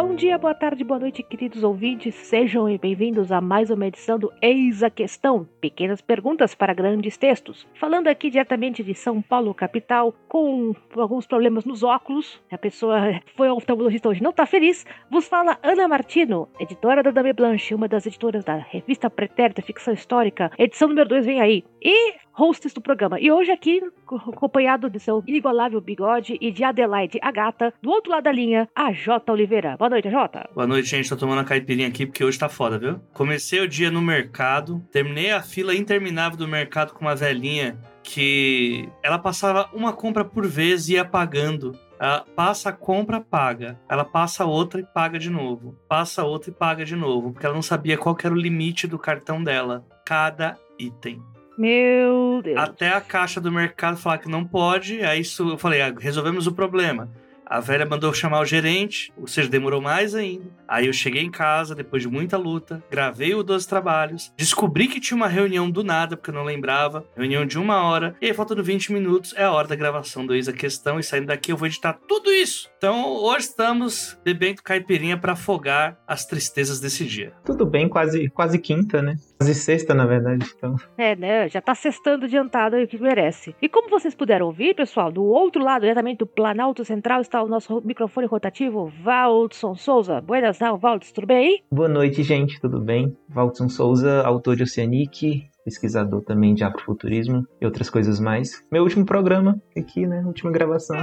Bom dia, boa tarde, boa noite, queridos ouvintes. Sejam bem-vindos a mais uma edição do Eis a Questão, pequenas perguntas para grandes textos. Falando aqui diretamente de São Paulo, capital, com alguns problemas nos óculos. A pessoa foi ao oftalmologista hoje, não está feliz. Vos fala Ana Martino, editora da Dame Blanche, uma das editoras da revista Pretérita Ficção Histórica. Edição número 2 vem aí. E hosts do programa. E hoje aqui, acompanhado de seu inigualável bigode e de Adelaide, a gata, do outro lado da linha, a Jota Oliveira. Boa noite, Jota. Boa noite, gente. Tô tomando a caipirinha aqui porque hoje tá foda, viu? Comecei o dia no mercado, terminei a fila interminável do mercado com uma velhinha que ela passava uma compra por vez e ia pagando. Ela passa, compra, paga. Ela passa outra e paga de novo. Passa outra e paga de novo. Porque ela não sabia qual era o limite do cartão dela. Cada item. Meu Deus. Até a caixa do mercado falar que não pode. Aí isso, eu falei, ah, resolvemos o problema. A velha mandou chamar o gerente, ou seja, demorou mais ainda. Aí eu cheguei em casa, depois de muita luta, gravei o 12 trabalhos, descobri que tinha uma reunião do nada, porque eu não lembrava, reunião de uma hora, e aí faltando 20 minutos é a hora da gravação do Eis a Questão, e saindo daqui eu vou editar tudo isso. Então hoje estamos bebendo caipirinha para afogar as tristezas desse dia. Tudo bem, quase, quase quinta, né? Quase sexta, na verdade. Então. É, né? Já tá sextando adiantado o que merece. E como vocês puderam ouvir, pessoal, do outro lado, diretamente do Planalto Central, está o nosso microfone rotativo, Valdson Souza. Buenas não, Valdson, tudo bem? Boa noite, gente, tudo bem? Valdson Souza, autor de Oceanic, pesquisador também de afrofuturismo e outras coisas mais. Meu último programa aqui, né? Última gravação.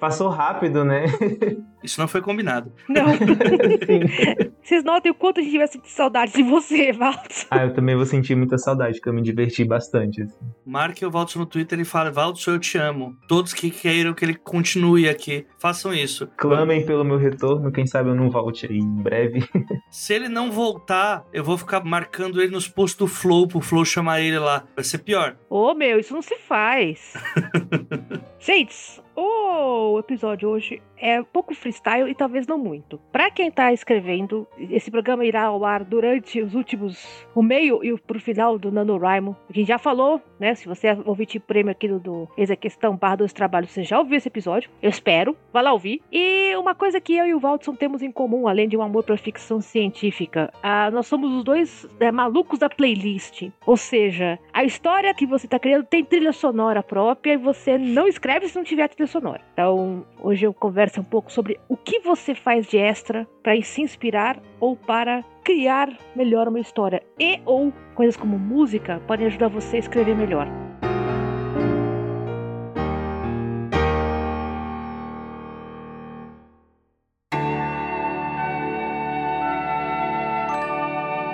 Passou rápido, né? Isso não foi combinado. Não. Vocês notem o quanto a gente vai sentir saudade de você, Valdos. Ah, eu também vou sentir muita saudade, porque eu me diverti bastante. Assim. Marque o Valdos no Twitter e fale, Valdos, eu te amo. Todos que queiram que ele continue aqui, façam isso. Clamem pelo meu retorno, quem sabe eu não volte aí em breve. Se ele não voltar, eu vou ficar marcando ele nos posts do Flow, pro Flow chamar ele lá. Vai ser pior. Ô, oh, meu, isso não se faz. Gente, o episódio hoje é um pouco freestyle e talvez não muito. Para quem tá escrevendo, esse programa irá ao ar durante os últimos, o meio e o pro final do NaNoWriMo. A gente já falou, né? Se você ouvir tipo prêmio aqui do, do Ex Questão barra dos trabalhos, você já ouviu esse episódio. Eu espero. Vai lá ouvir. E uma coisa que eu e o Valdson temos em comum, além de um amor pra ficção científica, nós somos os dois é, malucos da playlist. Ou seja, a história que você tá criando tem trilha sonora própria e você não escreve se não tiver trilha sonora. Então, hoje eu converso um pouco sobre o que você faz de extra para se inspirar ou para criar melhor uma história. E ou coisas como música podem ajudar você a escrever melhor.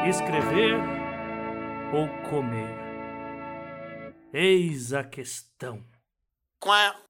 Escrever ou comer? Eis a questão. Qual vou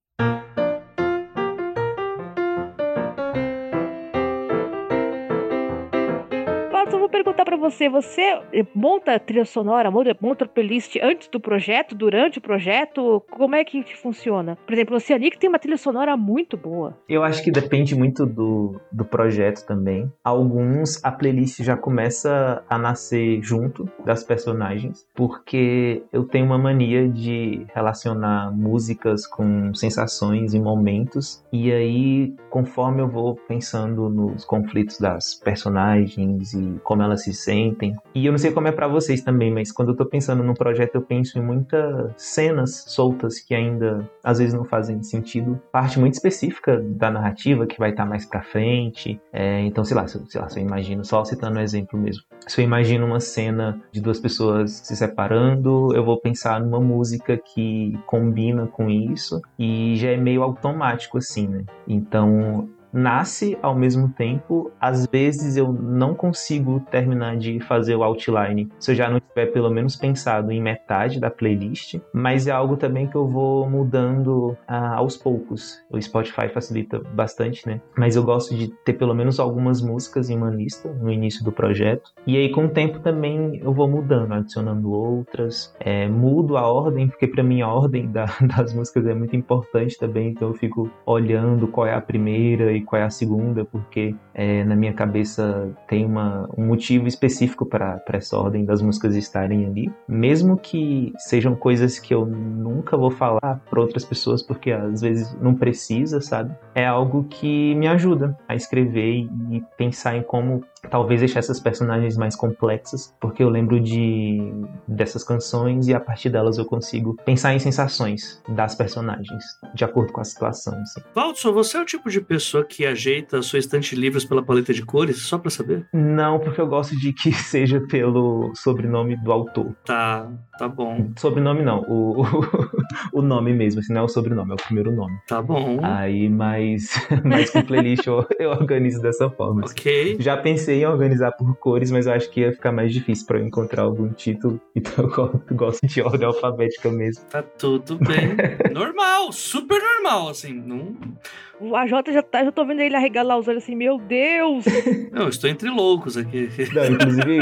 para você, você monta trilha sonora, monta playlist antes do projeto, durante o projeto? Como é que funciona? Por exemplo, o Oceanic tem uma trilha sonora muito boa. Eu acho que depende muito do, do projeto também. Alguns, a playlist já começa a nascer junto das personagens, porque eu tenho uma mania de relacionar músicas com sensações e momentos, e aí, conforme eu vou pensando nos conflitos das personagens e como elas se sentem. E eu não sei como é para vocês também, mas quando eu tô pensando num projeto, eu penso em muitas cenas soltas que ainda às vezes não fazem sentido. Parte muito específica da narrativa que vai estar tá mais pra frente. É, então, sei lá, se, sei lá, se eu imagino, só citando um exemplo mesmo. Se eu imagino uma cena de duas pessoas se separando, eu vou pensar numa música que combina com isso e já é meio automático assim, né? Então, nasce ao mesmo tempo. Às vezes eu não consigo terminar de fazer o outline se eu já não tiver pelo menos pensado em metade da playlist, mas é algo também que eu vou mudando ah, aos poucos. O Spotify facilita bastante, né? Mas eu gosto de ter pelo menos algumas músicas em uma lista no início do projeto. E aí com o tempo também eu vou mudando, adicionando outras, é, mudo a ordem, porque para mim a ordem da, das músicas é muito importante também, então eu fico olhando qual é a primeira e qual é a segunda, porque é, na minha cabeça tem uma, um motivo específico para essa ordem das músicas estarem ali, mesmo que sejam coisas que eu nunca vou falar para outras pessoas, porque às vezes não precisa, sabe? É algo que me ajuda a escrever e pensar em como talvez deixar essas personagens mais complexas, porque eu lembro de dessas canções e a partir delas eu consigo pensar em sensações das personagens, de acordo com a situação. Assim. Valdson, você é o tipo de pessoa que ajeita a sua estante de livros pela paleta de cores, só para saber? Não, porque eu gosto de que seja pelo sobrenome do autor. Tá, tá bom. Sobrenome não, o, o nome mesmo, assim, não é o sobrenome, é o primeiro nome. Tá bom. Aí, mas, mas com playlist eu, eu organizo dessa forma. Assim. Ok. Já pensei em organizar por cores, mas eu acho que ia ficar mais difícil para eu encontrar algum título. Então eu gosto de ordem alfabética mesmo. Tá tudo bem. normal, super normal, assim. Não... O AJ já tá, já tô vendo ele arregalar os olhos assim, meu Deus! Não, estou entre loucos aqui. Não, inclusive,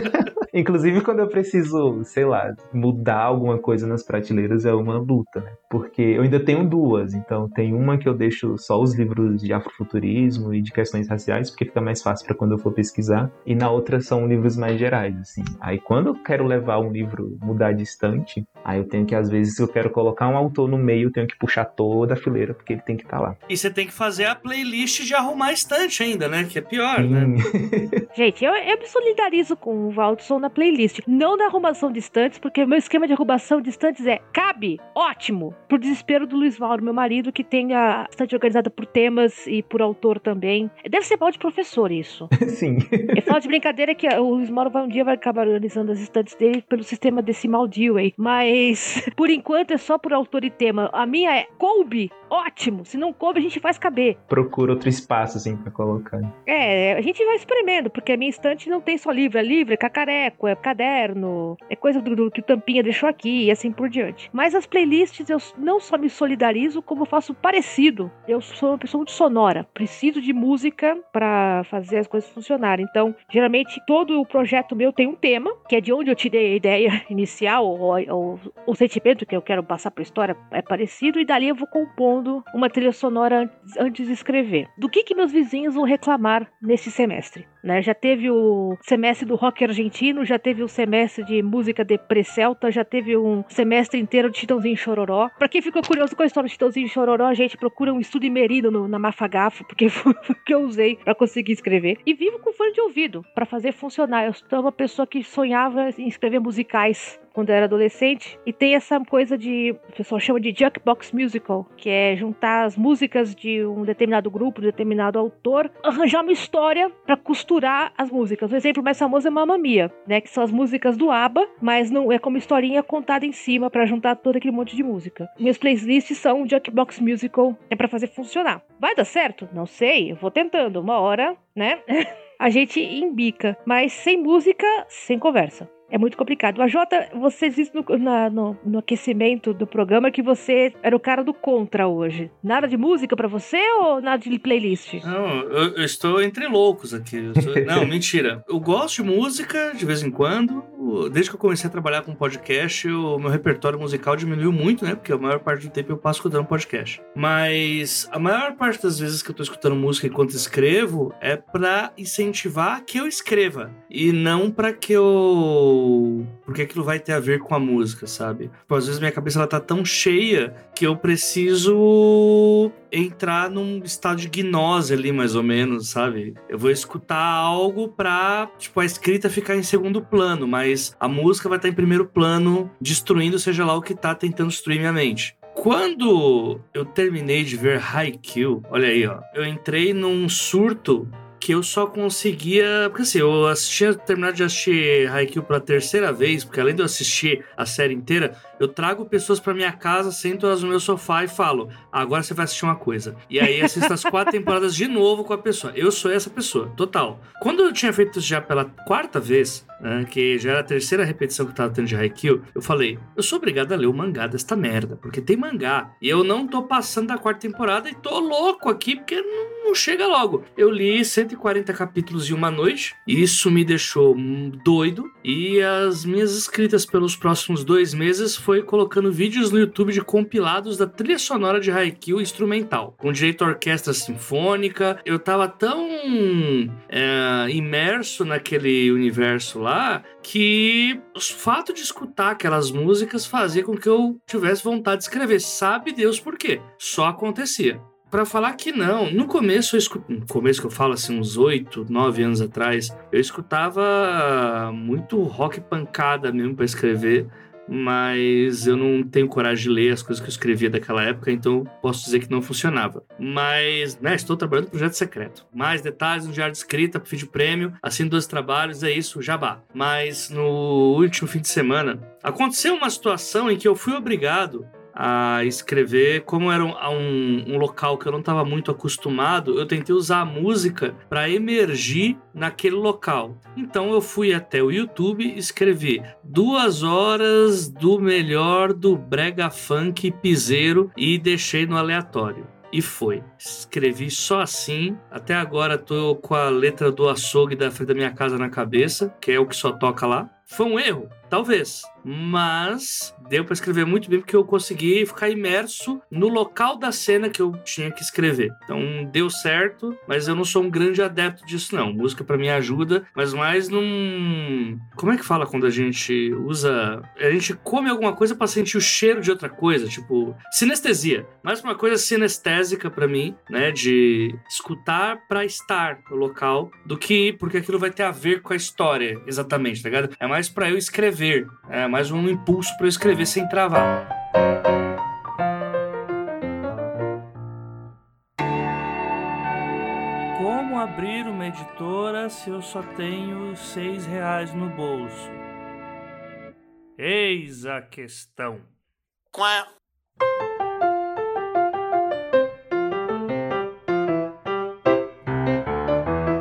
inclusive quando eu preciso, sei lá, mudar alguma coisa nas prateleiras é uma luta, né? Porque eu ainda tenho duas, então tem uma que eu deixo só os livros de afrofuturismo e de questões raciais, porque fica mais fácil para quando eu for pesquisar, e na outra são livros mais gerais, assim. Aí quando eu quero levar um livro, mudar de estante, aí eu tenho que, às vezes, se eu quero colocar um autor no meio, eu tenho que puxar toda a fileira, porque ele tem que estar tá lá. E você tem que fazer a playlist de arrumar estante ainda, né? Que é pior, né? Gente, eu, eu me solidarizo com o Valdson na playlist. Não na arrumação de estantes, porque o meu esquema de arrumação de estantes é cabe, ótimo. Por desespero do Luiz Mauro, meu marido, que tem a estante organizada por temas e por autor também. Deve ser mal de professor isso. Sim. Eu falo de brincadeira que o Luiz Mauro vai um dia vai acabar organizando as estantes dele pelo sistema decimal Dewey. Mas, por enquanto, é só por autor e tema. A minha é coube, ótimo. Se não coube, a gente faz caber. Procura outro espaço, assim, pra colocar. É, a gente vai espremendo, porque a minha estante não tem só livro, é livro, é cacareco, é caderno, é coisa do, do que o Tampinha deixou aqui e assim por diante. Mas as playlists eu não só me solidarizo, como faço parecido. Eu sou uma pessoa muito sonora, preciso de música para fazer as coisas funcionarem. Então, geralmente, todo o projeto meu tem um tema, que é de onde eu tirei a ideia inicial, ou, o sentimento que eu quero passar pra história é parecido, e dali eu vou compondo uma trilha sonora antes, de escrever. Do que que meus vizinhos vão reclamar nesse semestre? Né? Já teve o semestre do rock argentino, já teve o semestre de música de pré-celta, já teve um semestre inteiro de Chitãozinho Chororó. Pra quem ficou curioso com a história do Chitãozinho Chororó, a gente procura um estudo imerino no, na Mafagafo, porque foi o que eu usei para conseguir escrever. E vivo com fone de ouvido para fazer funcionar. Eu sou uma pessoa que sonhava em escrever musicais quando eu era adolescente. E tem essa coisa de. O pessoal chama de Jukebox Musical, que é juntar as músicas de um determinado grupo, de um determinado autor, arranjar uma história para costurar as músicas. O exemplo mais famoso é Mamma Mia, né? Que são as músicas do ABBA, mas não é como historinha contada em cima para juntar todo aquele monte de música. Minhas playlists são Jukebox Musical, é para fazer funcionar. Vai dar certo? Não sei, eu vou tentando. Uma hora, né? a gente embica, mas sem música, sem conversa. É muito complicado. A Jota, você disse no, na, no, no, aquecimento do programa que você era o cara do contra hoje. Nada de música para você ou nada de playlist? Não, eu, eu estou entre loucos aqui. Sou... não, mentira. Eu gosto de música de vez em quando. Desde que eu comecei a trabalhar com podcast, o meu repertório musical diminuiu muito, né? Porque a maior parte do tempo eu passo escutando podcast. Mas a maior parte das vezes que eu tô escutando música enquanto escrevo é para incentivar que eu escreva e não para que eu porque aquilo vai ter a ver com a música, sabe? Tipo, às vezes minha cabeça ela tá tão cheia que eu preciso entrar num estado de gnose ali, mais ou menos, sabe? Eu vou escutar algo pra, tipo, a escrita ficar em segundo plano, mas a música vai estar em primeiro plano, destruindo seja lá o que tá tentando destruir minha mente. Quando eu terminei de ver Haikyuu, olha aí, ó, eu entrei num surto que eu só conseguia. Porque assim, eu assistia, terminado de assistir Haikyuu pela terceira vez, porque além de eu assistir a série inteira, eu trago pessoas para minha casa, sento elas no meu sofá e falo: agora você vai assistir uma coisa. E aí assisto as quatro temporadas de novo com a pessoa. Eu sou essa pessoa, total. Quando eu tinha feito isso já pela quarta vez, né, que já era a terceira repetição que eu tava tendo de Haikyuu, eu falei, eu sou obrigado a ler o mangá desta merda, porque tem mangá. E eu não tô passando da quarta temporada e tô louco aqui, porque não, não chega logo. Eu li 140 capítulos em uma noite, e isso me deixou doido, e as minhas escritas pelos próximos dois meses foi colocando vídeos no YouTube de compilados da trilha sonora de Haikyuu instrumental, com direito à orquestra sinfônica. Eu tava tão é, imerso naquele universo lá que o fato de escutar aquelas músicas fazia com que eu tivesse vontade de escrever. Sabe Deus por quê? Só acontecia. Para falar que não, no começo, eu no começo que eu falo assim, uns 8, 9 anos atrás, eu escutava muito rock pancada mesmo para escrever mas eu não tenho coragem de ler as coisas que eu escrevia daquela época, então posso dizer que não funcionava. Mas, né, estou trabalhando no projeto secreto. Mais detalhes no diário de escrita, vídeo prêmio, assim dois trabalhos, é isso, jabá. Mas no último fim de semana, aconteceu uma situação em que eu fui obrigado a escrever. Como era um, um, local que eu não estava muito acostumado, eu tentei usar a música para emergir naquele local. Então eu fui até o YouTube e escrevi duas horas do melhor do brega funk piseiro e deixei no aleatório. E foi. Escrevi só assim. Até agora tô com a letra do açougue da frente da minha casa na cabeça, que é o que só toca lá. Foi um erro? Talvez. Mas deu para escrever muito bem porque eu consegui ficar imerso no local da cena que eu tinha que escrever. Então deu certo, mas eu não sou um grande adepto disso não. Música para mim ajuda, mas mais num Como é que fala quando a gente usa, a gente come alguma coisa para sentir o cheiro de outra coisa, tipo sinestesia. Mais uma coisa sinestésica para mim, né, de escutar para estar no local do que porque aquilo vai ter a ver com a história, exatamente, tá ligado? É mais para eu escrever, é mais um impulso para escrever sem travar. Como abrir uma editora se eu só tenho seis reais no bolso? Eis a questão. Quá.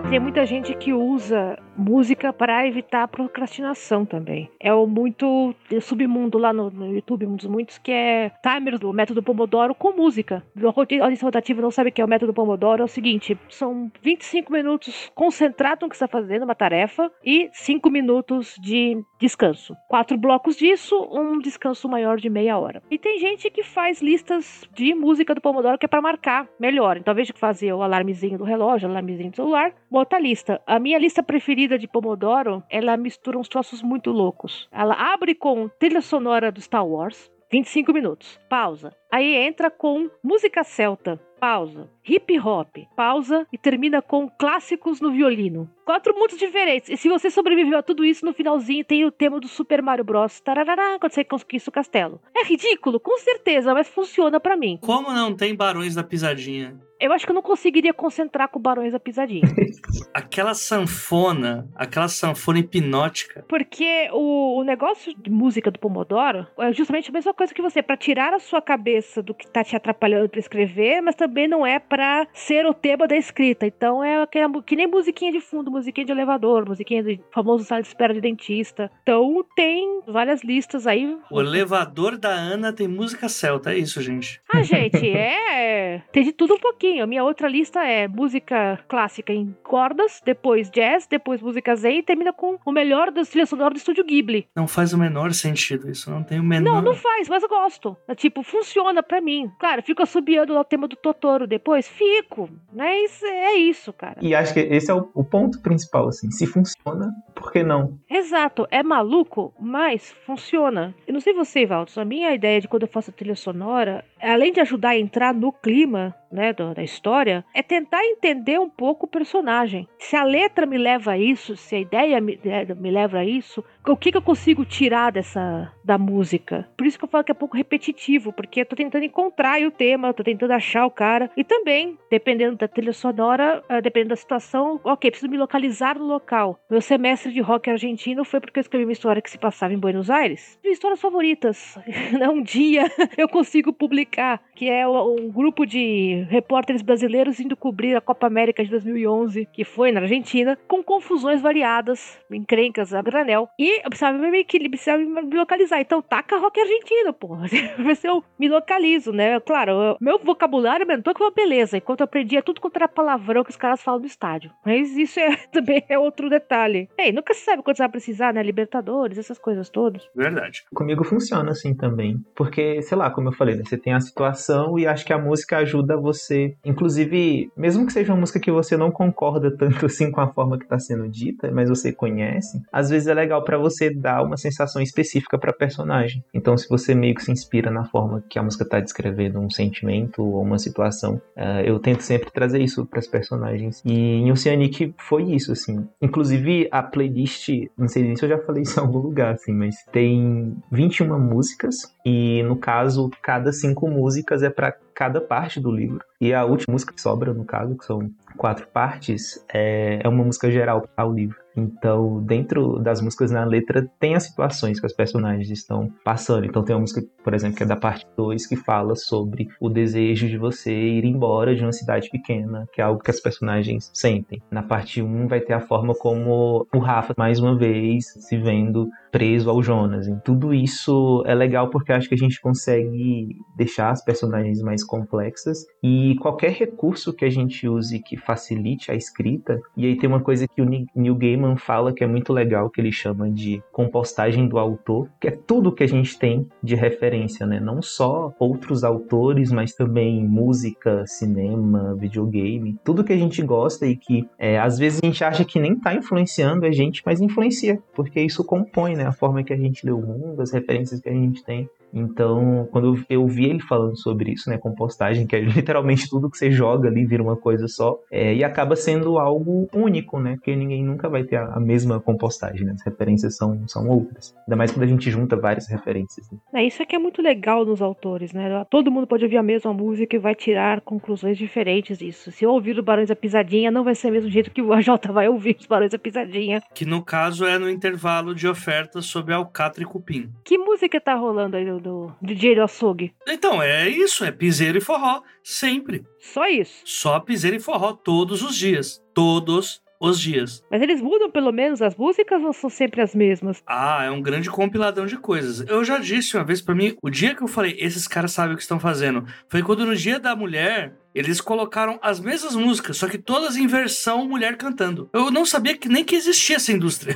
Tem muita gente que usa música para evitar a procrastinação também. É o muito submundo lá no, no, YouTube, um dos muitos, que é timer do método Pomodoro com música. A audiência rotativa não sabe o que é o método Pomodoro. É o seguinte: são 25 minutos concentrado no que está fazendo, uma tarefa, e 5 minutos de descanso. Quatro blocos disso, um descanso maior de meia hora. E tem gente que faz listas de música do Pomodoro que é para marcar melhor. Então, invés de fazer o alarmezinho do relógio, o alarmezinho do celular, outra lista. A minha lista preferida de Pomodoro, ela mistura uns troços muito loucos. Ela abre com trilha sonora do Star Wars, 25 minutos. Pausa. Aí entra com música celta. Pausa. Hip hop. Pausa e termina com clássicos no violino. Quatro mundos diferentes. E se você sobreviveu a tudo isso, no finalzinho tem o tema do Super Mario Bros. Tarará, quando você conquista o castelo. É ridículo, com certeza, mas funciona para mim. Como não tem Barões da Pisadinha? Eu acho que eu não conseguiria concentrar com Barões da Pisadinha. aquela sanfona, aquela sanfona hipnótica. Porque o, o, negócio de música do Pomodoro é justamente a mesma coisa que você, para tirar a sua cabeça do que tá te atrapalhando para escrever, mas também não é para ser o tema da escrita. Então é aquela, que nem musiquinha de fundo, musiquinha de elevador, musiquinha de famoso sala de espera de dentista. Então tem várias listas aí. O elevador da Ana tem música celta, é isso, gente. Ah, gente, é. Tem de tudo um pouquinho pouquinho. A minha outra lista é música clássica em cordas, depois jazz, depois música zen e termina com o melhor das trilhas sonoras do estúdio Ghibli. Não faz o menor sentido isso, não tem o menor. Não, não faz, mas eu gosto. É, tipo, funciona para mim. Claro, fico assobiando o tema do Totoro depois, fico. Mas é isso, cara. E acho que esse é o, o ponto principal, assim. Se funciona, por que não? Exato, é maluco, mas funciona. Eu não sei você, Valdos, a minha ideia de quando eu faço trilha sonora, além de ajudar a entrar no clima, né, da história, é tentar entender um pouco o personagem. Se a letra me leva a isso, se a ideia me, é, me leva a isso, o que, que eu consigo tirar dessa da música? Por isso que eu falo que é um pouco repetitivo, porque eu tô tentando encontrar o tema, eu tô tentando achar o cara. E também, dependendo da trilha sonora, uh, dependendo da situação, ok, preciso me localizar no local. Meu semestre de rock argentino foi porque eu escrevi uma história que se passava em Buenos Aires. Minhas histórias favoritas. um dia eu consigo publicar, que é um grupo de de repórteres brasileiros indo cobrir a Copa América de 2011, que foi na Argentina, com confusões variadas, encrencas a granel. E eu precisava me, precisava me localizar. Então taca rock argentino, porra. Ver se eu me localizo, né? Claro, eu, meu vocabulário aumentou com uma beleza, enquanto eu aprendia tudo contra palavrão que os caras falam no estádio. Mas isso é, também é outro detalhe. Ei, nunca se sabe quando você vai precisar, né? Libertadores, essas coisas todas. Verdade. Comigo funciona assim também. Porque, sei lá, como eu falei, né? Você tem a situação e acho que a música ajuda você. Inclusive, mesmo que seja uma música que você não concorda tanto assim com a forma que está sendo dita, mas você conhece, às vezes é legal para você dar uma sensação específica para personagem. Então, se você meio que se inspira na forma que a música está descrevendo um sentimento ou uma situação, uh, eu tento sempre trazer isso para as personagens. E em Oceanic foi isso, assim. Inclusive, a playlist, não sei se eu já falei isso em algum lugar, assim, mas tem 21 músicas e, no caso, cada cinco músicas é para cada parte do livro. E a última música que sobra, no caso, que são quatro partes, é, é uma música geral ao livro. Então, dentro das músicas na letra, tem as situações que os personagens estão passando. Então, tem uma música, por exemplo, que é da parte 2, que fala sobre o desejo de você ir embora de uma cidade pequena, que é algo que as personagens sentem. Na parte 1, um, vai ter a forma como o Rafa, mais uma vez, se vendo preso ao Jonas. E tudo isso é legal porque acho que a gente consegue deixar as personagens mais complexas e qualquer recurso que a gente use que facilite a escrita. E aí tem uma coisa que o Neil Gaiman fala que é muito legal, que ele chama de compostagem do autor, que é tudo que a gente tem de referência, né? Não só outros autores, mas também música, cinema, videogame, tudo que a gente gosta e que é, às vezes a gente acha que nem tá influenciando a gente, mas influencia, porque isso compõe né? A forma que a gente lê o mundo, as referências que a gente tem. Então, quando eu vi ele falando sobre isso, né, compostagem, que é literalmente tudo que você joga ali vira uma coisa só, é, e acaba sendo algo único, né, porque ninguém nunca vai ter a, a, mesma compostagem, né, as referências são, são outras. Ainda mais quando a gente junta várias referências. Né? É, isso é que é muito legal nos autores, né, todo mundo pode ouvir a mesma música e vai tirar conclusões diferentes disso. Se eu ouvir o Barões da Pisadinha, não vai ser o mesmo jeito que o AJ vai ouvir os Barões da Pisadinha. Que no caso é no intervalo de ofertas sobre Alcatra e Cupim. Que música tá rolando aí do DJ do açougue. Então, é isso, é piseiro e forró, sempre. Só isso. Só piseiro e forró todos os dias. Todos os dias. Mas eles mudam pelo menos as músicas ou são sempre as mesmas? Ah, é um grande compiladão de coisas. Eu já disse uma vez para mim, o dia que eu falei, esses caras sabem o que estão fazendo, foi quando no dia da mulher eles colocaram as mesmas músicas, só que todas em versão mulher cantando. Eu não sabia que nem que existia essa indústria.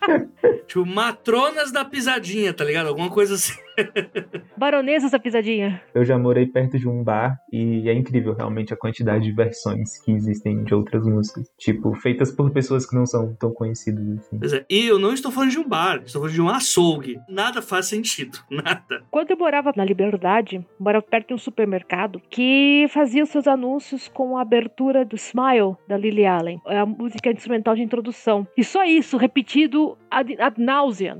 tipo, matronas da pisadinha, tá ligado? Alguma coisa assim. Baronesas da pisadinha. Eu já morei perto de um bar e é incrível realmente a quantidade de versões que existem de outras músicas. Tipo, feitas por pessoas que não são tão conhecidas assim. Pois é, e eu não estou falando de um bar, estou falando de um açougue. Nada faz sentido, nada. Quando eu morava na Liberdade, morava perto de um supermercado que fazia os seus anúncios com a abertura do Smile, da Lily Allen. É a música instrumental de introdução. E só isso, repetido ad, ad náusea.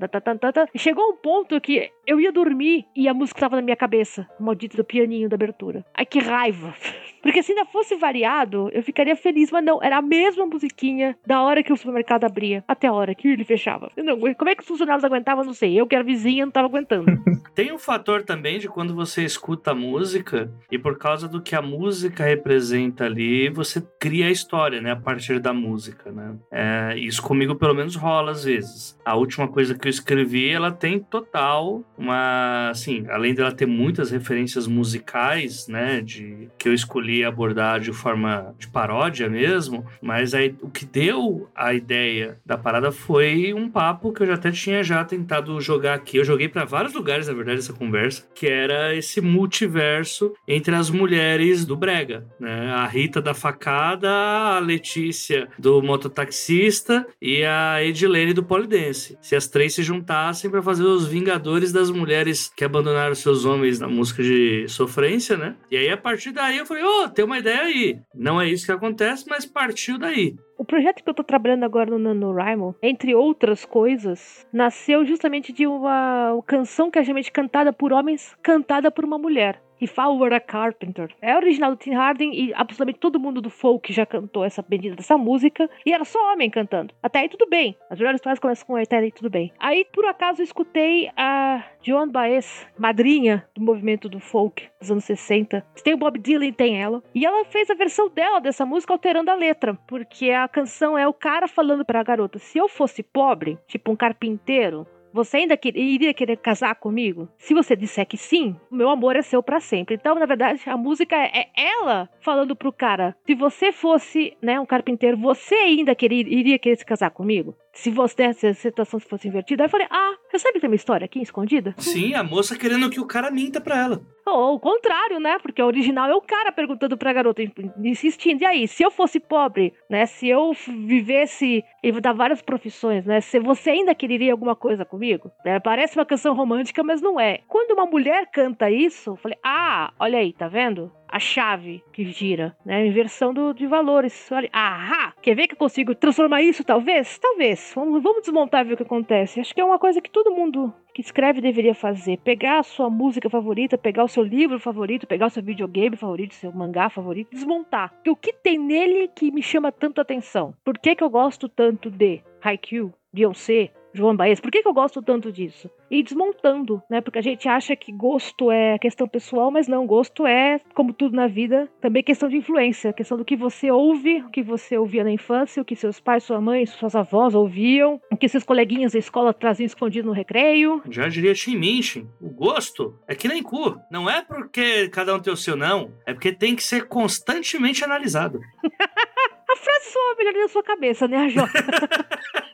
Chegou um ponto que eu ia dormir e a música estava na minha cabeça. O maldito do pianinho da abertura. Ai, que raiva. Porque se ainda fosse variado, eu ficaria feliz, mas não, era a mesma musiquinha da hora que o supermercado abria até a hora que ele fechava. Não, como é que os funcionários aguentavam, não sei. Eu que era vizinha não tava aguentando. Tem um fator também de quando você escuta a música e por causa do que a música representa ali, você cria a história, né, a partir da música, né? É, isso comigo pelo menos rola às vezes. A última coisa que eu escrevi, ela tem total uma, assim, além dela ter muitas referências musicais, né, de que eu escolhi abordar de forma de paródia mesmo, mas aí o que deu a ideia da parada foi um papo que eu já até tinha já tentado jogar aqui. Eu joguei para vários lugares, na verdade, essa conversa, que era esse multiverso entre as mulheres do brega, né? A Rita da facada, a Letícia do mototaxista e a Edilene do polidense. Se as três se juntassem para fazer os Vingadores das mulheres que abandonaram seus homens na música de sofrência, né? E aí a partir daí eu falei, ô, oh, tem uma ideia aí. Não é isso que acontece, mas partiu daí. O projeto que eu tô trabalhando agora no NaNoWriMo, entre outras coisas, nasceu justamente de uma canção que é geralmente cantada por homens, cantada por uma mulher. If I Were a Carpenter. É original do Tim Harding e absolutamente todo mundo do folk já cantou essa bendita dessa música. E era só homem cantando. Até aí tudo bem. As melhores histórias começam com até aí tudo bem. Aí, por acaso, eu escutei a Joan Baez, madrinha do movimento do folk dos anos 60. Tem o Bob Dylan, tem ela. E ela fez a versão dela dessa música alterando a letra. Porque a canção é o cara falando pra garota: se eu fosse pobre, tipo um carpinteiro, você ainda iria querer casar comigo? Se você disser que sim, meu amor é seu para sempre. Então, na verdade, a música é ela falando pro cara: se você fosse, né, um carpinteiro, você ainda queria, iria querer se casar comigo? Se você se a situação fosse invertida, aí eu falei: "Ah, você sabe que tem uma história aqui escondida?" Sim, a moça querendo que o cara minta pra ela. Ou o contrário, né? Porque o original é o cara perguntando pra garota, insistindo. E aí, se eu fosse pobre, né? Se eu vivesse e dar várias profissões, né? Se você ainda quereria alguma coisa comigo? É, parece uma canção romântica, mas não é. Quando uma mulher canta isso, eu falei, ah, olha aí, tá vendo? A chave que gira, né? Inversão do, de valores. Ahá! Quer ver que eu consigo transformar isso, talvez? Talvez. Vamos, vamos desmontar e ver o que acontece. Acho que é uma coisa que todo mundo que escreve deveria fazer. Pegar a sua música favorita, pegar o seu livro favorito, pegar o seu videogame favorito, seu mangá favorito, desmontar. Porque o que tem nele que me chama tanto atenção? Por que, que eu gosto tanto de Haikyuu, Beyoncé, João Baez. Por que, que eu gosto tanto disso? E desmontando, né? Porque a gente acha que gosto é questão pessoal, mas não. Gosto é, como tudo na vida, também questão de influência. Questão do que você ouve, o que você ouvia na infância, o que seus pais, sua mãe, suas avós ouviam, o que seus coleguinhas da escola traziam escondido no recreio. Já diria Tim Minchin, o gosto é que nem cu. Não é porque cada um tem o seu, não. É porque tem que ser constantemente analisado. a frase soa melhor na sua cabeça, né, Jota?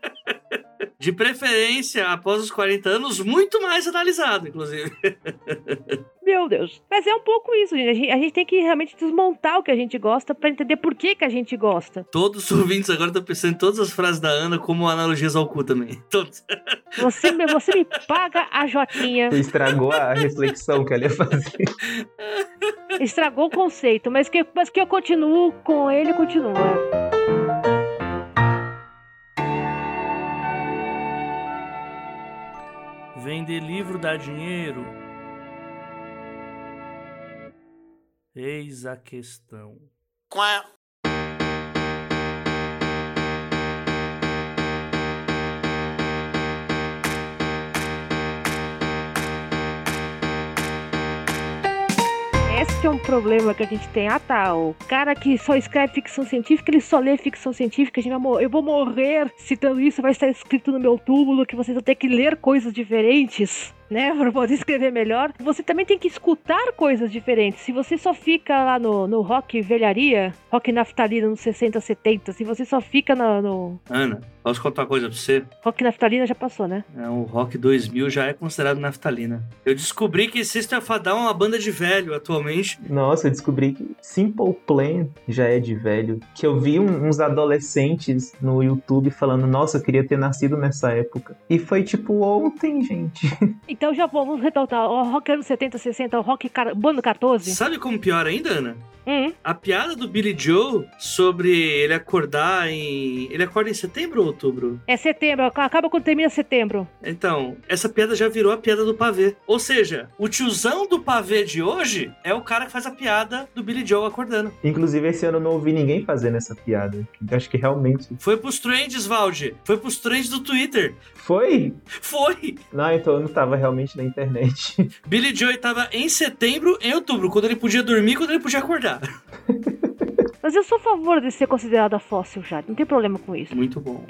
De preferência, após os 40 anos, muito mais analisado, inclusive. Meu Deus. Mas é um pouco isso, gente. A, gente. a gente, tem que realmente desmontar o que a gente gosta para entender por que, que a gente gosta. Todos os ouvintes agora estão pensando em todas as frases da Ana como analogias ao cu também. Todos. Você, você me paga a Jotinha. Você estragou a reflexão que ela ia fazer. Estragou o conceito, mas que, mas que eu continuo com ele, continua. Vender livro dá dinheiro? Eis a questão. Quá. Esse é um problema que a gente tem. Ah, tá. O cara que só escreve ficção científica, ele só lê ficção científica. A gente vai eu vou morrer citando isso, vai estar escrito no meu túmulo que vocês vão ter que ler coisas diferentes né, para poder escrever melhor, você também tem que escutar coisas diferentes. Se você só fica lá no, no rock velharia, rock naftalina nos 60, 70, se você só fica no, no... Ana, posso contar uma coisa pra você? Rock naftalina já passou, né? É, o rock 2000 já é considerado naftalina. Eu descobri que System of a Down é uma banda de velho atualmente. Nossa, eu descobri que Simple Plan já é de velho. Que eu vi um, uns adolescentes no YouTube falando, nossa, eu queria ter nascido nessa época. E foi tipo ontem, gente. Então já vamos retornar. O rock anos 70, 60, o rock car... bando 14. Sabe como pior ainda, Ana? Hum. A piada do Billy Joe sobre ele acordar em. Ele acorda em setembro ou outubro? É setembro, acaba quando termina setembro. Então, essa piada já virou a piada do pavê. Ou seja, o tiozão do pavê de hoje é o cara que faz a piada do Billy Joe acordando. Inclusive, esse ano eu não ouvi ninguém fazendo essa piada. Eu acho que realmente. Foi pros trends, Valde. Foi pros trends do Twitter. Foi? Foi! Não, então eu não tava realmente na internet. Billy Joe tava em setembro, em outubro, quando ele podia dormir, quando ele podia acordar. Mas eu sou a favor de ser considerada fóssil já, não tem problema com isso. Muito bom.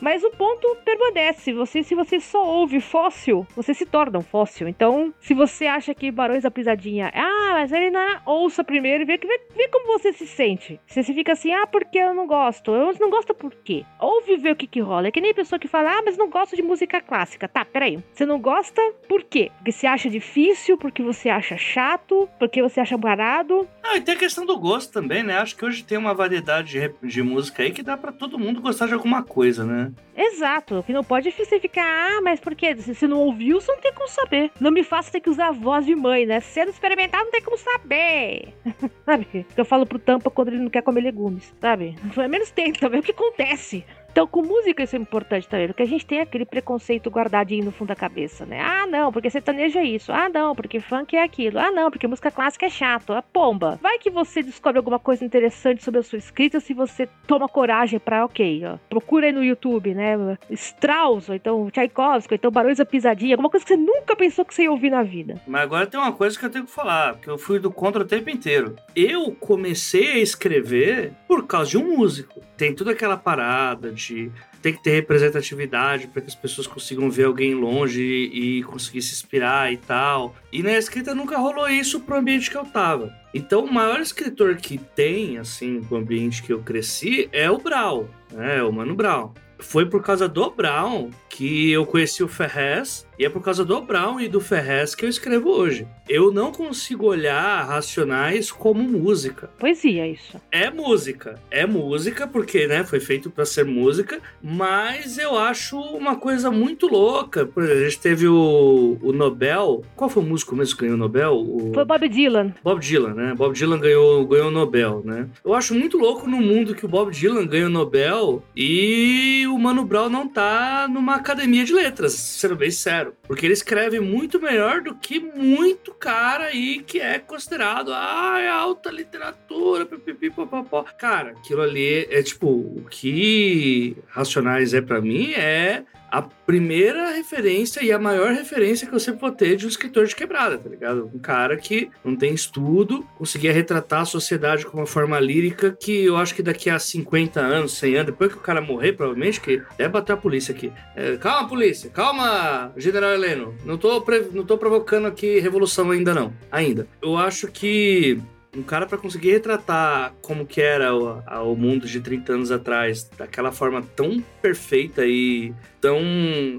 Mas o ponto permanece. Você, se você só ouve fóssil, você se torna um fóssil. Então, se você acha que Barões da Pisadinha, ah, mas ele não é, ouça primeiro e vê, vê, vê como você se sente. Se você fica assim, ah, porque eu não gosto. Eu não gosto por quê? Ouve ver o que que rola. É que nem pessoa que fala, ah, mas não gosto de música clássica. Tá, peraí. Você não gosta por quê? Porque você acha difícil, porque você acha chato, porque você acha parado. Ah, e tem a questão do gosto também, né? Acho que hoje tem uma variedade de, de música aí que dá para todo mundo gostar de alguma coisa, né? Exato. O que não pode é ficar, ah, mas por quê? Se você não ouviu, você não tem como saber. Não me faça ter que usar a voz de mãe, né? Sendo experimental, não tem como saber. sabe? Que eu falo pro Tampa quando ele não quer comer legumes, sabe? Pelo menos tenta, ver o que acontece. Então, com música isso é importante também, porque a gente tem aquele preconceito guardadinho no fundo da cabeça, né? Ah, não, porque sertanejo é isso. Ah, não, porque funk é aquilo. Ah, não, porque música clássica é chato. A pomba. Vai que você descobre alguma coisa interessante sobre a sua escrita se você toma coragem para, ok, ó, procura aí no YouTube, né? Strauss, ou então Tchaikovsky, ou então Barões da Pisadinha, alguma coisa que você nunca pensou que você ia ouvir na vida. Mas agora tem uma coisa que eu tenho que falar, porque eu fui do contra o tempo inteiro. Eu comecei a escrever por causa de um músico. Tem toda aquela parada de tem que ter representatividade para que as pessoas consigam ver alguém longe e, conseguir se inspirar e tal. E na escrita nunca rolou isso pro ambiente que eu tava. Então, o maior escritor que tem, assim, pro ambiente que eu cresci é o Brau, né? O Mano Brown. Foi por causa do Brown que eu conheci o Ferrez e é por causa do Brown e do Ferrez que eu escrevo hoje. Eu não consigo olhar Racionais como música. Poesia, isso. É música. É música, porque né, foi feito para ser música, mas eu acho uma coisa muito louca. Por exemplo, a gente teve o, o Nobel. Qual foi o músico mesmo que ganhou o Nobel? O... Foi Bob Dylan. Bob Dylan, né? Bob Dylan ganhou, ganhou o Nobel, né? Eu acho muito louco no mundo que o Bob Dylan ganha o Nobel e o Mano Brown não tá numa academia de letras, sendo bem sério. Porque ele escreve muito melhor do que muito cara aí que é considerado ah, é alta literatura, pipipipopopó. Cara, aquilo ali é tipo, o que Racionais é para mim é a primeira referência e a maior referência que eu sempre vou ter de um escritor de quebrada, tá ligado? Um cara que não tem estudo, conseguia retratar a sociedade com uma forma lírica que eu acho que daqui a 50 anos, 100 anos, depois que o cara morrer, provavelmente, que deve bater a polícia aqui. É, calma, polícia, calma, general Heleno. Não tô, não tô provocando aqui revolução ainda não. Ainda. Eu acho que um cara para conseguir retratar como que era o, o, mundo de 30 anos atrás, daquela forma tão perfeita e tão...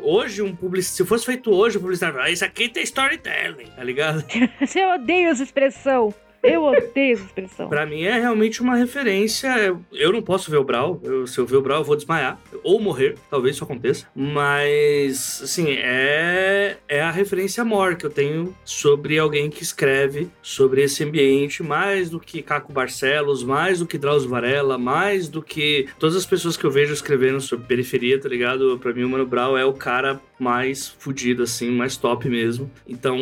Hoje, um publicista, se fosse feito hoje, o publicitário ah, isso aqui tem storytelling, tá ligado? Você odeia essa expressão. Eu odeio essa expressão. Pra mim é realmente uma referência. Eu não posso ver o Brawl. Eu, se eu ver o Brawl, eu vou desmaiar. Ou morrer, talvez isso aconteça. Mas, assim, é, é a referência maior que eu tenho sobre alguém que escreve sobre esse ambiente, mais do que Caco Barcelos, mais do que Drauzio Varela, mais do que todas as pessoas que eu vejo escrevendo sobre periferia, tá ligado? Pra mim, o Mano Brown é o cara mais fudido, assim, mais top mesmo. Então,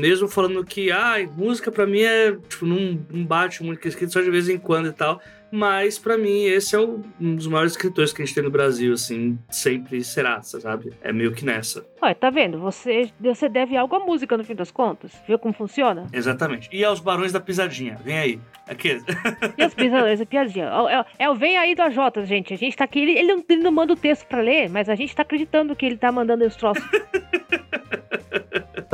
mesmo falando que, ah, música pra mim é, tipo, não, bate muito escrito só de vez em quando e tal. Mas, para mim, esse é o, um dos maiores escritores que a gente tem no Brasil, assim, sempre será, sabe? É meio que nessa. Olha, tá vendo? Você, você deve algo à música, no fim das contas. Viu como funciona? Exatamente. E aos Barões da Pisadinha. Vem aí. Aqui. E os pisadores da piadinha. É, é, o Vem aí do AJ, gente. A gente tá aqui. Ele, ele, não, ele não manda o texto pra ler, mas a gente tá acreditando que ele tá mandando os troços.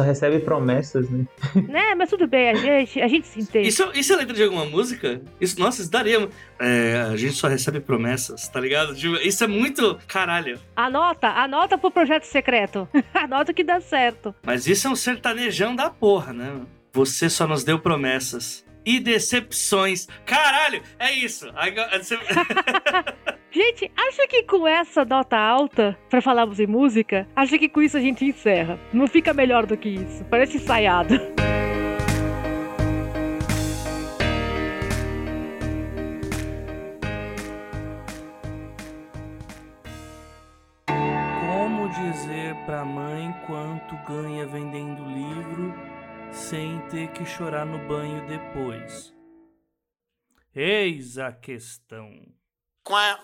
Só recebe promessas, né? Né, mas tudo bem, a gente, a gente se entende. Isso, isso é letra de alguma música? Isso, nossa, isso daria. É, a gente só recebe promessas, tá ligado? Tipo, isso é muito caralho. Anota, anota pro projeto secreto. anota que dá certo. Mas isso é um sertanejão da porra, né? Você só nos deu promessas e decepções. Caralho, é isso. gente, acha que com essa nota alta, para falarmos em música, acha que com isso a gente encerra? Não fica melhor do que isso. Parece ensaiado. Como dizer pra mãe quanto ganha vendendo livro sem ter que chorar no banho depois. Eis a questão. Quá.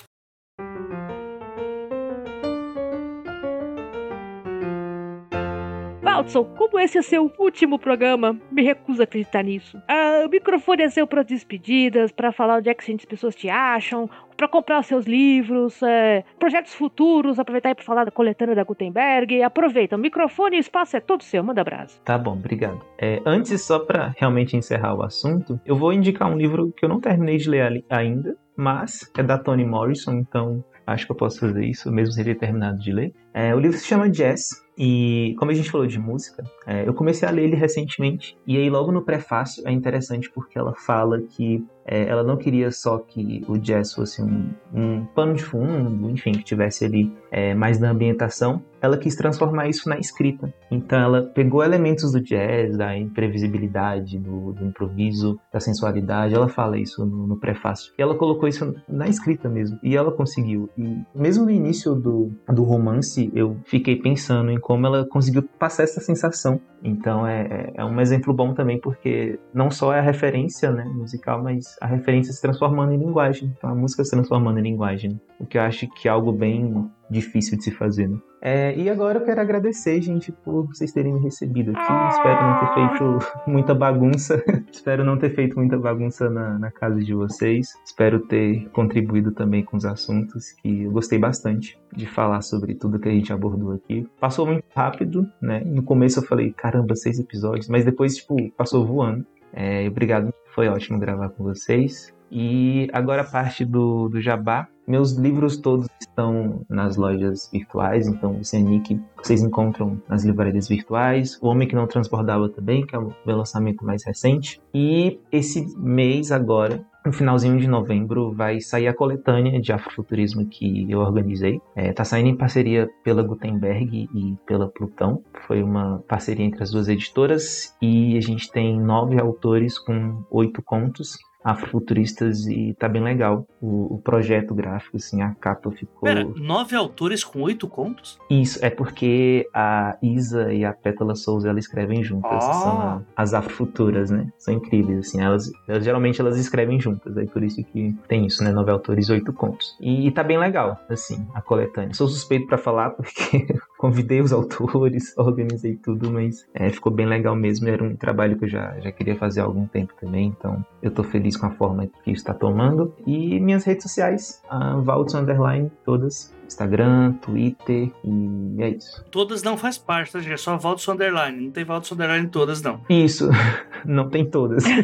Watson, como esse é seu último programa, me recuso a acreditar nisso. Ah, o microfone é seu para despedidas, para falar onde é que as pessoas te acham, para comprar os seus livros, é, projetos futuros, aproveitar para falar da coletânea da Gutenberg. Aproveita, o microfone e o espaço é todo seu, manda abraço. Tá bom, obrigado. É, antes, só para realmente encerrar o assunto, eu vou indicar um livro que eu não terminei de ler ainda, mas é da Toni Morrison, então acho que eu posso fazer isso, mesmo sem ter terminado de ler. É, o livro se chama Jazz, e como a gente falou de música, é, eu comecei a ler ele recentemente. E aí, logo no prefácio, é interessante porque ela fala que é, ela não queria só que o jazz fosse um, um pano de fundo, enfim, que tivesse ali é, mais da ambientação, ela quis transformar isso na escrita. Então ela pegou elementos do jazz, da imprevisibilidade, do, do improviso, da sensualidade, ela fala isso no, no, prefácio. E ela colocou isso na escrita mesmo. E ela conseguiu. E mesmo no início do, do romance, eu fiquei pensando em como ela conseguiu passar essa sensação. Então é, é, é um exemplo bom também, porque não só é a referência né, musical, mas a referência se transformando em linguagem. Então a música se transformando em linguagem. O que eu acho que é algo bem difícil de se fazer, né? É, e agora eu quero agradecer, gente, por vocês terem me recebido aqui. Espero não ter feito muita bagunça. Espero não ter feito muita bagunça na, na, casa de vocês. Espero ter contribuído também com os assuntos, que eu gostei bastante de falar sobre tudo que a gente abordou aqui. Passou muito rápido, né? No começo eu falei, caramba, seis episódios, mas depois, tipo, passou voando. É, obrigado, foi ótimo gravar com vocês. E agora a parte do, do jabá. Meus livros todos estão nas lojas virtuais, então o Cianic vocês encontram nas livrarias virtuais. O Homem que Não Transbordava também, que é o meu lançamento mais recente. E esse mês agora, no finalzinho de novembro, vai sair a coletânea de afrofuturismo que eu organizei. É, tá saindo em parceria pela Gutenberg e pela Plutão. Foi uma parceria entre as duas editoras e a gente tem nove autores com oito contos afrofuturistas e tá bem legal o, o, projeto gráfico, assim, a capa ficou... Pera, nove autores com oito contos? Isso, é porque a Isa e a Pétala Souza, elas escrevem juntas, oh. são a, as afrofuturas, né? São incríveis, assim, elas, elas, geralmente elas escrevem juntas, aí por isso que tem isso, né? Nove autores, oito contos. E, e tá bem legal, assim, a coletânea. Sou suspeito para falar porque convidei os autores, organizei tudo, mas é, ficou bem legal mesmo, era um trabalho que eu já, já queria fazer há algum tempo também, então eu tô feliz com a forma que está tomando. E minhas redes sociais, a Valtz Underline, todas. Instagram, Twitter e é isso. Todas não faz parte, tá, gente? É só Valtz Underline. Não tem Valtz Underline todas, não. Isso, não tem todas.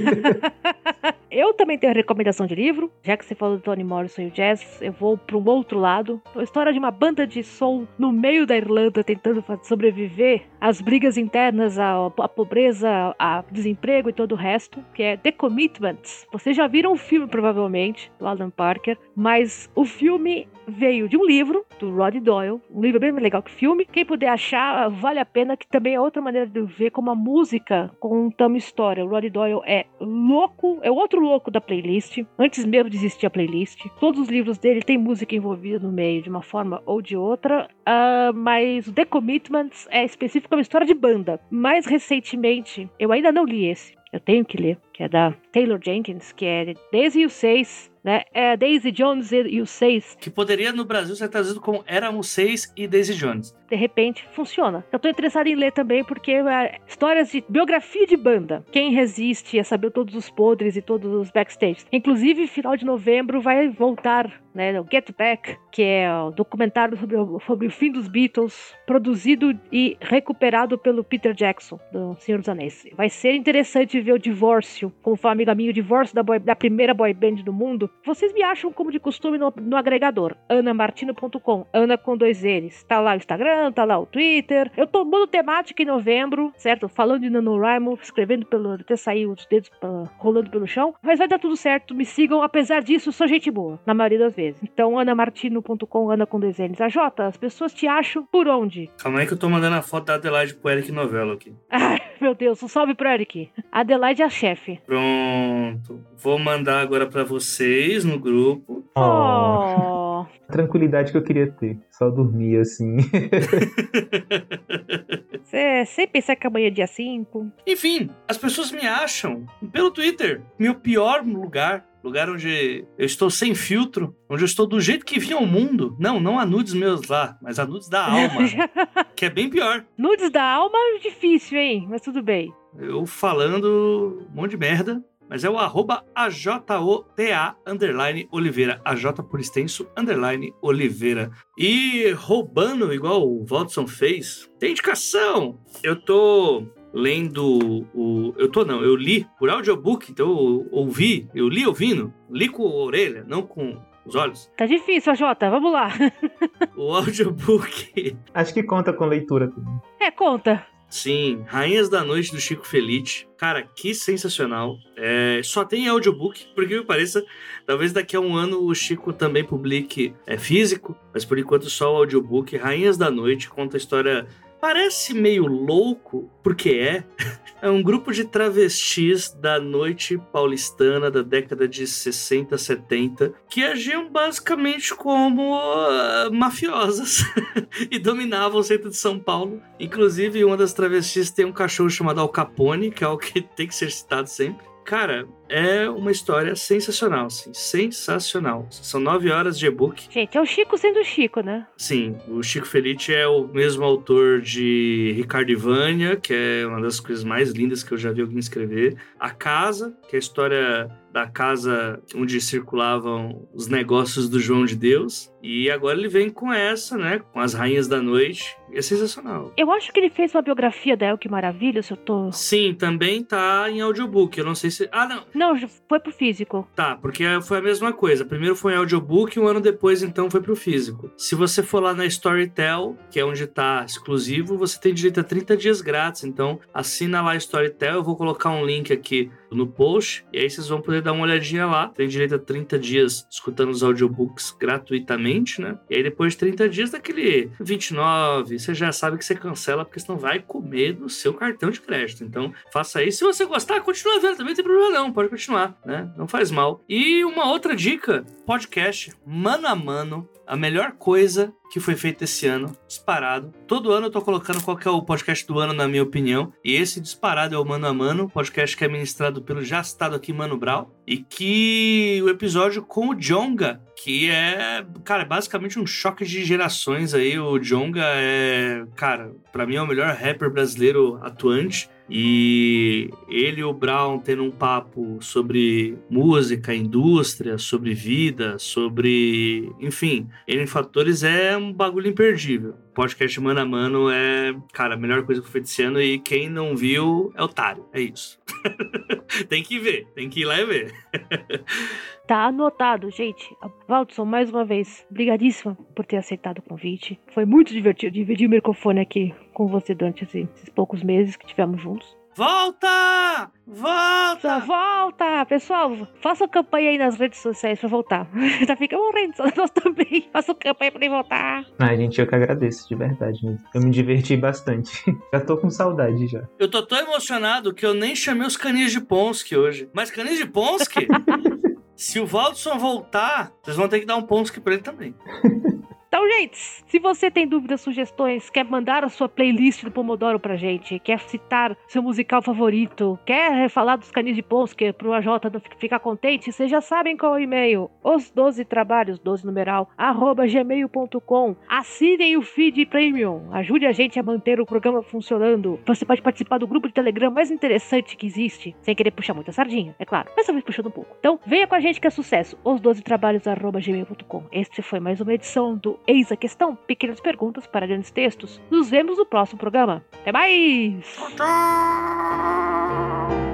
Eu também tenho a recomendação de livro, já que você falou do Tony Morrison e o jazz, eu vou para um outro lado. A história de uma banda de soul no meio da Irlanda tentando sobreviver às brigas internas, à, à pobreza, ao desemprego e todo o resto, que é The Commitments. Vocês já viram o filme provavelmente, do Alan Parker, mas o filme veio de um livro do Rod Doyle, um livro bem legal que filme. Quem puder achar, vale a pena, que também é outra maneira de ver como a música conta uma história. O Rod Doyle é louco, é outro louco da playlist. Antes mesmo de existir a playlist. Todos os livros dele tem música envolvida no meio, de uma forma ou de outra. Uh, mas The Commitments é específico uma história de banda. Mais recentemente, eu ainda não li esse. Eu tenho que ler, que é da Taylor Jenkins, que é Daisy e os Seis, né? É Daisy Jones e, os Seis. Que poderia no Brasil ser traduzido como Éramos Seis e Daisy Jones. De repente, funciona. Eu tô interessado em ler também porque é, histórias de biografia de banda. Quem resiste a saber todos os podres e todos os backstage. Inclusive, final de novembro vai voltar, né? O Get Back, que é o documentário sobre o, sobre o fim dos Beatles, produzido e recuperado pelo Peter Jackson, do Senhor dos Anéis. Vai ser interessante ver o divórcio, como foi um amigo minha, o divórcio da, boy, da primeira boy band do mundo vocês me acham como de costume no, no agregador, anamartino.com, Ana com dois N's. Tá lá o Instagram, tá lá o Twitter. Eu tô mudando temática em novembro, certo? Falando de NaNoWriMo, escrevendo pelo. até sair os dedos pra, rolando pelo chão. Mas vai dar tudo certo, me sigam. Apesar disso, sou gente boa, na maioria das vezes. Então, anamartino.com, Ana com dois N's. A Jota, as pessoas te acham por onde? Calma aí que eu tô mandando a foto da Adelaide pro Eric Novelo aqui. Meu Deus, um salve pro Eric. Adelaide é a chefe. Pronto. Vou mandar agora para vocês no grupo. Oh. Tranquilidade que eu queria ter. Só dormir assim. Você sempre pensa que amanhã é dia 5. Enfim, as pessoas me acham pelo Twitter. Meu pior lugar lugar onde eu estou sem filtro, onde eu estou do jeito que vinha o mundo. Não, não há nudes meus lá, mas há nudes da alma, que é bem pior. Nudes da alma é difícil, hein? Mas tudo bem. Eu falando um monte de merda, mas é o arroba AJOTA underline Oliveira. AJ por extenso underline Oliveira. E roubando, igual o Watson fez, tem indicação. Eu tô lendo o. Eu tô não, eu li por audiobook, então eu ouvi, eu li ouvindo, li com a orelha, não com os olhos. Tá difícil, Jota, vamos lá. o audiobook. Acho que conta com leitura também. É, conta. Sim, Rainhas da Noite do Chico Felite. Cara, que sensacional. É, só tem audiobook, porque me pareça, talvez daqui a um ano o Chico também publique é, físico, mas por enquanto só o audiobook. Rainhas da Noite conta a história Parece meio louco, porque é. É um grupo de travestis da noite paulistana da década de 60, 70, que agiam basicamente como uh, mafiosas e dominavam o centro de São Paulo. Inclusive, uma das travestis tem um cachorro chamado Al Capone, que é o que tem que ser citado sempre. Cara, é uma história sensacional, assim, sensacional. São nove horas de e-book. Gente, é o Chico sendo o Chico, né? Sim, o Chico Felice é o mesmo autor de Ricardo Ivânia, que é uma das coisas mais lindas que eu já vi alguém escrever. A Casa, que é a história da casa onde circulavam os negócios do João de Deus. E agora ele vem com essa, né? Com as Rainhas da Noite. É sensacional. Eu acho que ele fez uma biografia da Elke Maravilha, se eu tô. Sim, também tá em audiobook. Eu não sei se. Ah, não. Não, foi pro físico. Tá, porque foi a mesma coisa. Primeiro foi em audiobook, um ano depois, então, foi pro físico. Se você for lá na Storytel, que é onde tá exclusivo, você tem direito a 30 dias grátis. Então, assina lá a Storytel. Eu vou colocar um link aqui no post. E aí vocês vão poder dar uma olhadinha lá. Tem direito a 30 dias escutando os audiobooks gratuitamente, né? E aí depois de 30 dias, daquele 29, você já sabe que você cancela, porque senão vai comer do seu cartão de crédito. Então, faça isso. Se você gostar, continua vendo. Também não tem problema não, pode continuar, né? Não faz mal. E uma outra dica, podcast mano a mano a melhor coisa que foi feita esse ano, disparado. Todo ano eu tô colocando qual é o podcast do ano, na minha opinião. E esse disparado é o Mano a Mano, podcast que é ministrado pelo já citado aqui Mano Brau. E que o episódio com o Jonga, que é, cara, basicamente um choque de gerações aí. O Jonga é, cara, para mim é o melhor rapper brasileiro atuante. E ele e o Brown tendo um papo sobre música, indústria, sobre vida, sobre. Enfim, N Fatores é um bagulho imperdível. Podcast Mano a Mano é, cara, a melhor coisa que foi esse ano e quem não viu é otário. É isso. tem que ver, tem que ir lá e ver. Tá anotado, gente. Valdson, mais uma vez, brigadíssima por ter aceitado o convite. Foi muito divertido dividir o microfone aqui com você durante esses poucos meses que tivemos juntos. Volta! Volta! Volta! Pessoal, faça campanha aí nas redes sociais pra voltar. Já fica morrendo, nós também. Faça campanha pra ele voltar. Ai, gente, eu que agradeço, de verdade. Eu me diverti bastante. já tô com saudade já. Eu tô tão emocionado que eu nem chamei os canis de Ponsky hoje. Mas canis de Ponsky? se o Valdson voltar, vocês vão ter que dar um Ponsky pra ele também. Então, gente, se você tem dúvidas, sugestões, quer mandar a sua playlist do Pomodoro pra gente, quer citar seu musical favorito, quer falar dos canis de Ponsker pro AJ ficar contente, vocês já sabem qual é o e-mail. Os 12 trabalhos, 12 numeral, arroba gmail.com. Assinem o feed premium. Ajude a gente a manter o programa funcionando. Você pode participar do grupo de Telegram mais interessante que existe, sem querer puxar muita sardinha, é claro, mas talvez puxando um pouco. Então, venha com a gente que é sucesso. Os 12 trabalhos, arroba gmail.com. Este foi mais uma edição do Eis a questão, pequenas perguntas para grandes textos. Nos vemos no próximo programa. Até mais! Tchau!